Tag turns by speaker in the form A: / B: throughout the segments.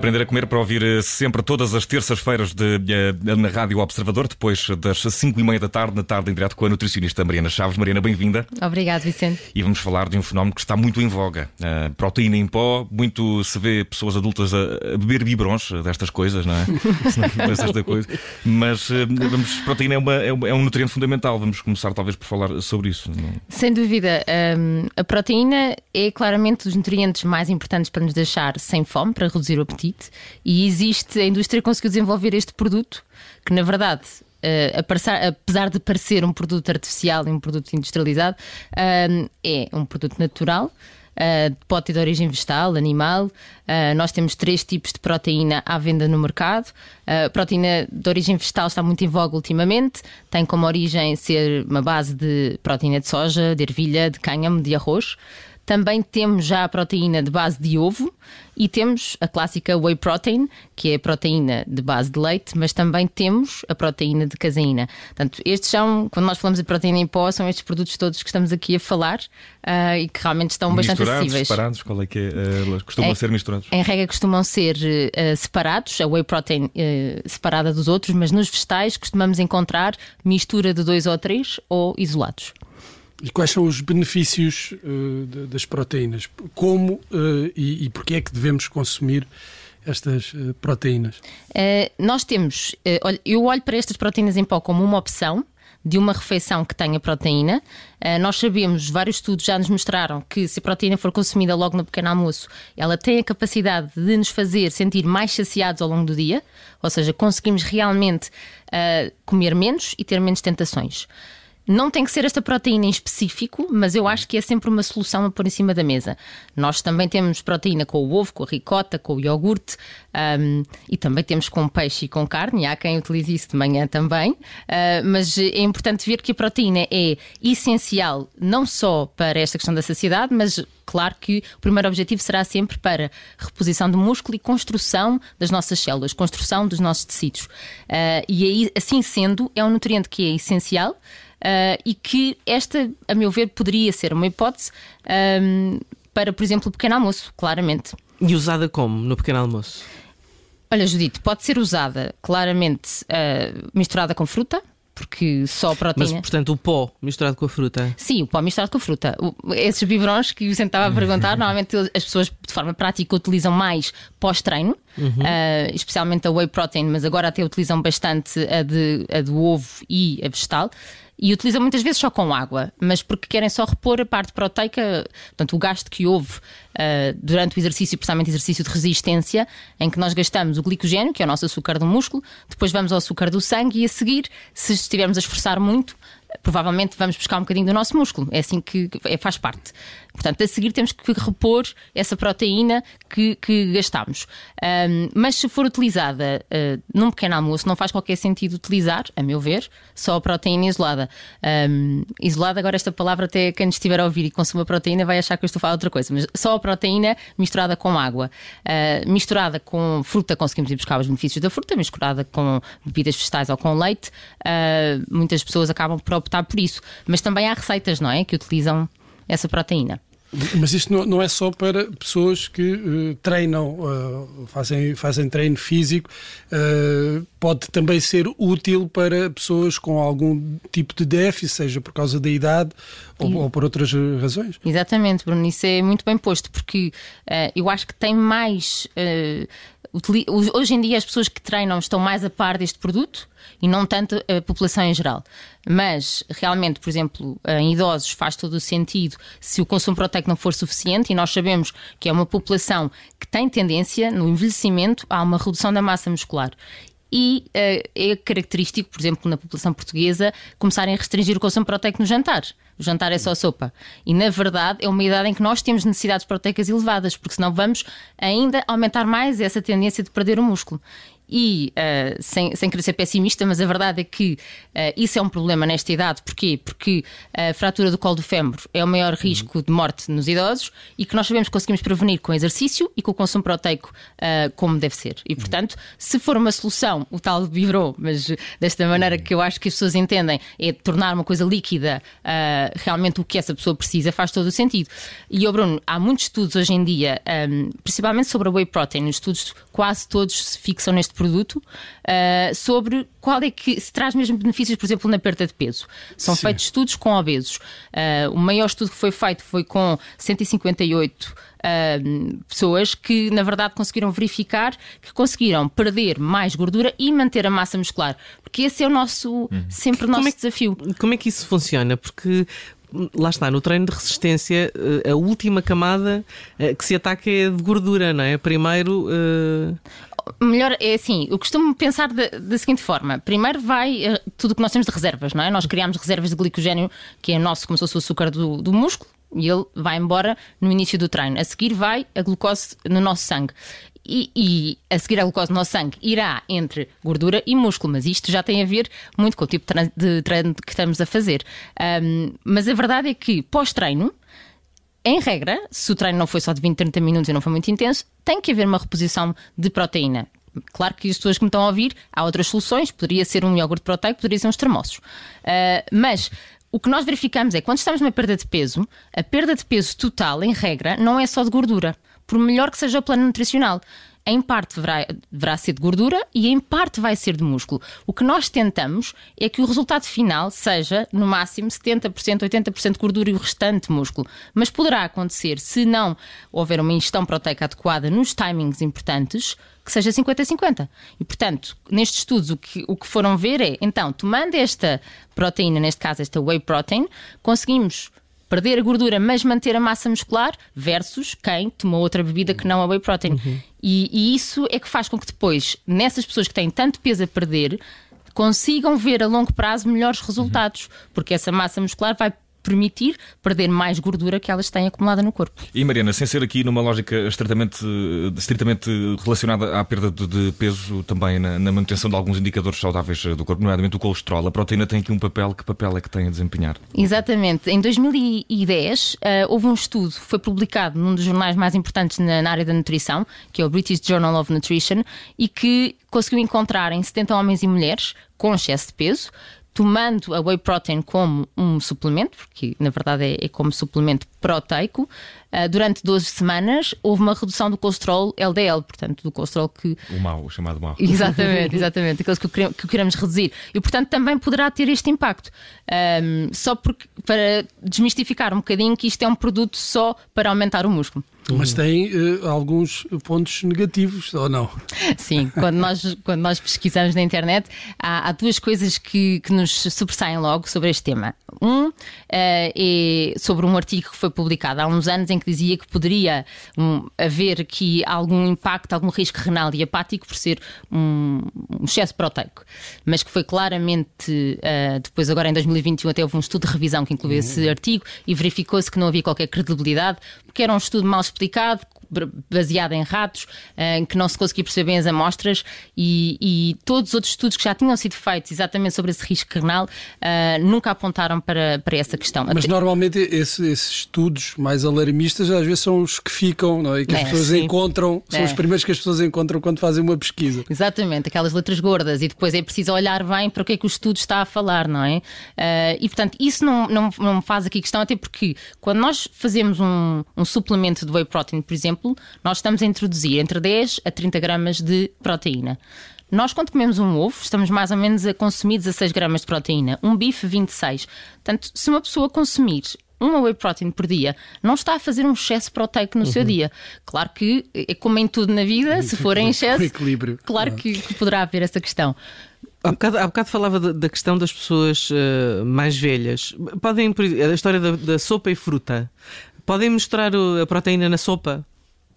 A: Aprender a comer para ouvir eh, sempre todas as terças-feiras de, eh, na Rádio Observador, depois das 5 e meia da tarde, na tarde em direto com a nutricionista Mariana Chaves. Mariana, bem-vinda.
B: Obrigado, Vicente.
A: E vamos falar de um fenómeno que está muito em voga. Uh, proteína em pó, muito se vê pessoas adultas a, beber biberons destas coisas, não é? Coisa. Mas uh, vamos, proteína é, uma, é, é, um nutriente fundamental. Vamos começar talvez por falar sobre isso. Não?
B: Sem dúvida. Um, a proteína é claramente dos nutrientes mais importantes para nos deixar sem fome, para reduzir o apetite. E existe, a indústria conseguiu desenvolver este produto, que na verdade Uh, apesar de parecer um produto artificial e um produto industrializado, uh, é um produto natural. Uh, pode ter de origem vegetal, animal. Uh, nós temos três tipos de proteína à venda no mercado. A proteína de origem vegetal está muito em voga ultimamente. Tem como origem ser uma base de proteína de soja, de ervilha, de cânhamo, de arroz. Também temos já a proteína de base de ovo e temos a clássica whey protein, que é a proteína de base de leite, mas também temos a proteína de caseína. Portanto, estes são, quando nós falamos de proteína em pó, são estes produtos todos que estamos aqui a falar uh, e que realmente estão bastante acessíveis.
A: separados, qual é que é? Uh, costumam é, ser misturados?
B: Em regra costumam ser uh, separados, a whey protein separada dos outros, mas nos vegetais costumamos encontrar mistura de dois ou três ou isolados.
C: E quais são os benefícios uh, das proteínas? Como uh, e, e porquê é que devemos consumir estas uh, proteínas?
B: nós temos, eu olho para estas proteínas em pó como uma opção de uma refeição que tenha proteína. nós sabemos, vários estudos já nos mostraram que se a proteína for consumida logo no pequeno almoço, ela tem a capacidade de nos fazer sentir mais saciados ao longo do dia, ou seja, conseguimos realmente comer menos e ter menos tentações. Não tem que ser esta proteína em específico, mas eu acho que é sempre uma solução a pôr em cima da mesa. Nós também temos proteína com o ovo, com a ricota, com o iogurte um, e também temos com peixe e com carne. Há quem utilize isso de manhã também. Uh, mas é importante ver que a proteína é essencial não só para esta questão da saciedade, mas claro que o primeiro objetivo será sempre para reposição do músculo e construção das nossas células, construção dos nossos tecidos. Uh, e aí, assim sendo, é um nutriente que é essencial. Uh, e que esta, a meu ver, poderia ser uma hipótese um, para, por exemplo, o pequeno almoço, claramente.
D: E usada como no pequeno almoço?
B: Olha, Judite, pode ser usada claramente uh, misturada com fruta, porque só a proteína.
D: Mas, portanto, o pó misturado com a fruta?
B: Sim, o pó misturado com a fruta. O, esses biberons que o Vicente estava a perguntar, normalmente as pessoas de forma prática utilizam mais pós-treino, uhum. uh, especialmente a whey protein, mas agora até utilizam bastante a, de, a do ovo e a vegetal e utilizam muitas vezes só com água, mas porque querem só repor a parte proteica, portanto, o gasto que houve uh, durante o exercício, precisamente exercício de resistência, em que nós gastamos o glicogênio, que é o nosso açúcar do músculo, depois vamos ao açúcar do sangue e a seguir, se estivermos a esforçar muito, provavelmente vamos buscar um bocadinho do nosso músculo. É assim que é, faz parte. Portanto, a seguir temos que repor essa proteína que, que gastamos. Um, mas se for utilizada uh, num pequeno almoço, não faz qualquer sentido utilizar, a meu ver, só a proteína isolada. Um, isolada, agora esta palavra até quem estiver a ouvir e consuma proteína vai achar que eu estou a falar outra coisa, mas só a proteína misturada com água. Uh, misturada com fruta, conseguimos ir buscar os benefícios da fruta, misturada com bebidas vegetais ou com leite. Uh, muitas pessoas acabam por optar por isso. Mas também há receitas, não é? Que utilizam essa proteína.
C: Mas isto não, é só para pessoas que uh, treinam, uh, fazem, fazem treino físico, uh, pode também ser útil para pessoas com algum tipo de déficit, seja por causa da idade ou, ou, por outras razões.
B: Exatamente, Bruno, isso é muito bem posto, porque eu acho que tem mais Hoje em dia as pessoas que treinam estão mais a par deste produto e não tanto a população em geral. Mas realmente, por exemplo, em idosos faz todo o sentido se o consumo proteico não for suficiente e nós sabemos que é uma população que tem tendência no envelhecimento a uma redução da massa muscular e uh, é característico, por exemplo, na população portuguesa, começarem a restringir o consumo proteico no jantar. O jantar é só sopa. E, na verdade, é uma idade em que nós temos necessidades proteicas elevadas, porque senão vamos ainda aumentar mais essa tendência de perder o músculo. E uh, sem, sem querer ser pessimista, mas a verdade é que uh, isso é um problema nesta idade. Porquê? Porque a fratura do colo do fémur é o maior risco de morte nos idosos e que nós sabemos que conseguimos prevenir com exercício e com o consumo proteico uh, como deve ser. E portanto, se for uma solução, o tal vibrou, mas desta maneira que eu acho que as pessoas entendem, é tornar uma coisa líquida realmente o que essa pessoa precisa, faz todo o sentido. E, oh Bruno, há muitos estudos hoje em dia, um, principalmente sobre a whey protein, os estudos quase todos se fixam neste produto, uh, sobre qual é que se traz mesmo benefícios, por exemplo, na perda de peso. São Sim. feitos estudos com obesos. Uh, o maior estudo que foi feito foi com 158 Uh, pessoas que, na verdade, conseguiram verificar que conseguiram perder mais gordura e manter a massa muscular. Porque esse é o nosso, uhum. sempre o nosso
D: é,
B: desafio.
D: Como é que isso funciona? Porque lá está, no treino de resistência, eh, a última camada eh, que se ataca é de gordura, não é? Primeiro. Uh...
B: Melhor é assim, eu costumo pensar da, seguinte forma: primeiro vai tudo o que nós temos de reservas, não é? Nós criamos reservas de glicogênio, que é nosso, como se fosse o açúcar do, do músculo, e ele vai embora no início do treino. A seguir vai a glucose no nosso sangue. E, e, a seguir a glucose no nosso sangue irá entre gordura e músculo, mas isto já tem a ver muito com o tipo de treino que estamos a fazer. Um, mas a verdade é que pós-treino, em regra, se o treino não foi só de 20, 30 minutos e não foi muito intenso, tem que haver uma reposição de proteína. Claro que as pessoas que me estão a ouvir, há outras soluções, poderia ser um iogurte proteico, poderia ser uns termossos. Uh, mas o que nós verificamos é que quando estamos numa perda de peso, a perda de peso total, em regra, não é só de gordura por melhor que seja o plano nutricional. Em parte deverá, deverá ser de gordura e em parte vai ser de músculo. O que nós tentamos é que o resultado final seja, no máximo, 70%, 80% de gordura e o restante músculo. Mas poderá acontecer, se não houver uma ingestão proteica adequada nos timings importantes, que seja 50-50. E, portanto, nestes estudos, o que, o que foram ver é, então, tomando esta proteína, neste caso esta whey protein, conseguimos perder a gordura, mas manter a massa muscular, versus quem tomou outra bebida que não a whey protein. Uhum. E, e isso é que faz com que depois, nessas pessoas que têm tanto peso a perder, consigam ver a longo prazo melhores resultados, uhum. porque essa massa muscular vai permitir perder mais gordura que elas têm acumulada no corpo.
A: E Mariana, sem ser aqui numa lógica estritamente, estritamente relacionada à perda de, peso, também na, na, manutenção de alguns indicadores saudáveis do corpo, nomeadamente o colesterol, a proteína tem aqui um papel, que papel é que tem a desempenhar?
B: Exatamente. Em 2010 uh, eh, houve um estudo, foi publicado num dos jornais mais importantes na, na área da nutrição, que é o British Journal of Nutrition, e que conseguiu encontrar em 70 homens e mulheres com excesso de peso tomando a whey protein como um suplemento, porque na verdade é, é como suplemento proteico, uh, durante 12 semanas houve uma redução do colesterol LDL, portanto, do colesterol que.
A: O mau, o chamado mau.
B: Exatamente, exatamente, aqueles que, que queremos reduzir. E portanto também poderá ter este impacto. Um, só porque, para desmistificar um bocadinho que isto é um produto só para aumentar o músculo.
C: Mas tem uh, alguns pontos negativos, ou não?
B: Sim, quando nós, quando nós pesquisamos na internet, há, há duas coisas que, que nos sobressaem logo sobre este tema. Um uh, é sobre um artigo que foi publicado há uns anos em que dizia que poderia um, haver aqui algum impacto, algum risco renal e hepático por ser um, um excesso proteico, mas que foi claramente, uh, depois agora em 2021 até houve um estudo de revisão que incluiu uhum. esse artigo e verificou-se que não havia qualquer credibilidade, porque era um estudo mal explicado, baseada em ratos, em que não se conseguia perceber bem as amostras e, e, todos os outros estudos que já tinham sido feitos exatamente sobre esse risco renal uh, nunca apontaram para, para essa questão.
C: Mas normalmente esse, esses estudos mais alarmistas às vezes são os que ficam, não é? que as é, pessoas sim. encontram, são é. os primeiros que as pessoas encontram quando fazem uma pesquisa.
B: Exatamente, aquelas letras gordas e depois é preciso olhar bem para o que é que o estudo está a falar, não é? Uh, e portanto, isso não, não, não faz aqui questão, até porque quando nós fazemos um, um suplemento de whey protein, por exemplo, exemplo, nós estamos a introduzir entre 10 a 30 gramas de proteína. Nós, quando comemos um ovo, estamos mais ou menos a consumir 16 gramas de proteína, um bife 26. Portanto, se uma pessoa consumir uma whey protein por dia, não está a fazer um excesso proteico no uhum. seu dia. Claro que é como em tudo na vida, se for em excesso,
C: equilíbrio.
B: claro que, que, poderá haver essa questão.
D: Há bocado, há bocado falava da, questão das pessoas uh, mais velhas. Podem, a história da, da, sopa e fruta. Podem misturar a proteína na sopa?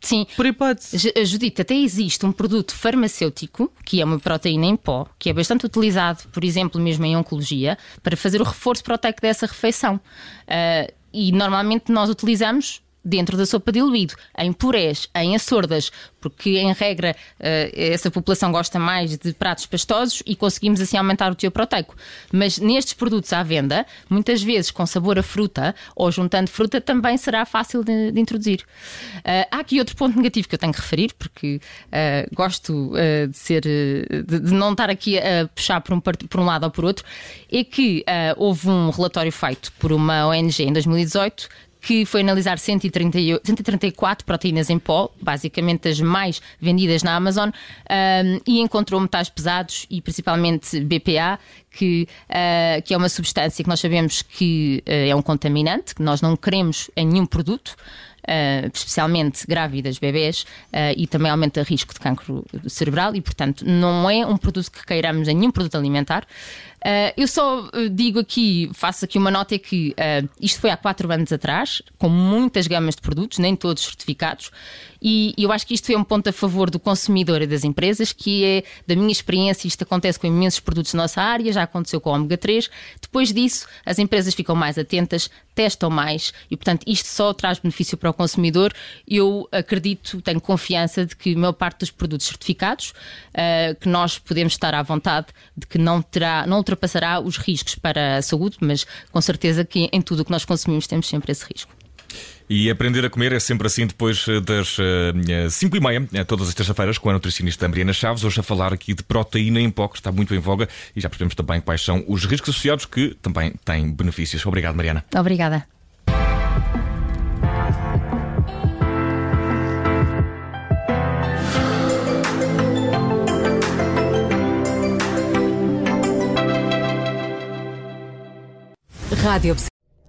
B: Sim.
D: Por hipótese.
B: Judite, até existe um produto farmacêutico, que é uma proteína em pó, que é bastante utilizado, por exemplo, mesmo em oncologia, para fazer o reforço proteico dessa refeição. Uh, e normalmente nós utilizamos dentro da sopa diluído, em purés, em açordas, porque em regra essa população gosta mais de pratos pastosos e conseguimos assim aumentar o teor proteico. Mas nestes produtos à venda, muitas vezes com sabor a fruta ou juntando fruta, também será fácil de, de introduzir. há aqui outro ponto negativo que eu tenho que referir, porque gosto de ser de, de, não estar aqui a puxar por um, por um lado ou por outro, é que houve um relatório feito por uma ONG em 2018 que foi analisar 138, 134 proteínas em pó, basicamente as mais vendidas na Amazon, um, e encontrou metais pesados e principalmente BPA, que, uh, que é uma substância que nós sabemos que uh, é um contaminante, que nós não queremos em nenhum produto. Uh, especialmente grávidas, bebês, uh, e também aumenta o risco de cancro cerebral, e portanto não é um produto que queiramos em nenhum produto alimentar. Uh, eu só digo aqui, faço aqui uma nota: é que isto foi há quatro anos atrás, com muitas gamas de produtos, nem todos certificados, e, eu acho que isto é um ponto a favor do consumidor e das empresas, que é, da minha experiência, isto acontece com imensos produtos da nossa área, já aconteceu com o ômega 3. Depois disso, as empresas ficam mais atentas, testam mais e, portanto, isto só traz benefício para o consumidor. Eu acredito, tenho confiança de que a maior parte dos produtos certificados, uh, que nós podemos estar à vontade de que não terá, não ultrapassará os riscos para a saúde, mas com certeza que em tudo o que nós consumimos temos sempre esse risco.
A: E aprender a comer é sempre assim depois eh, das 5 uh, e meia, eh, todas as terças-feiras, com a nutricionista Mariana Chaves, hoje a falar aqui de proteína em pó, que está muito em voga e já percebemos também quais são os riscos associados que também têm benefícios. Obrigado, Mariana.
B: Obrigada.
E: Rádio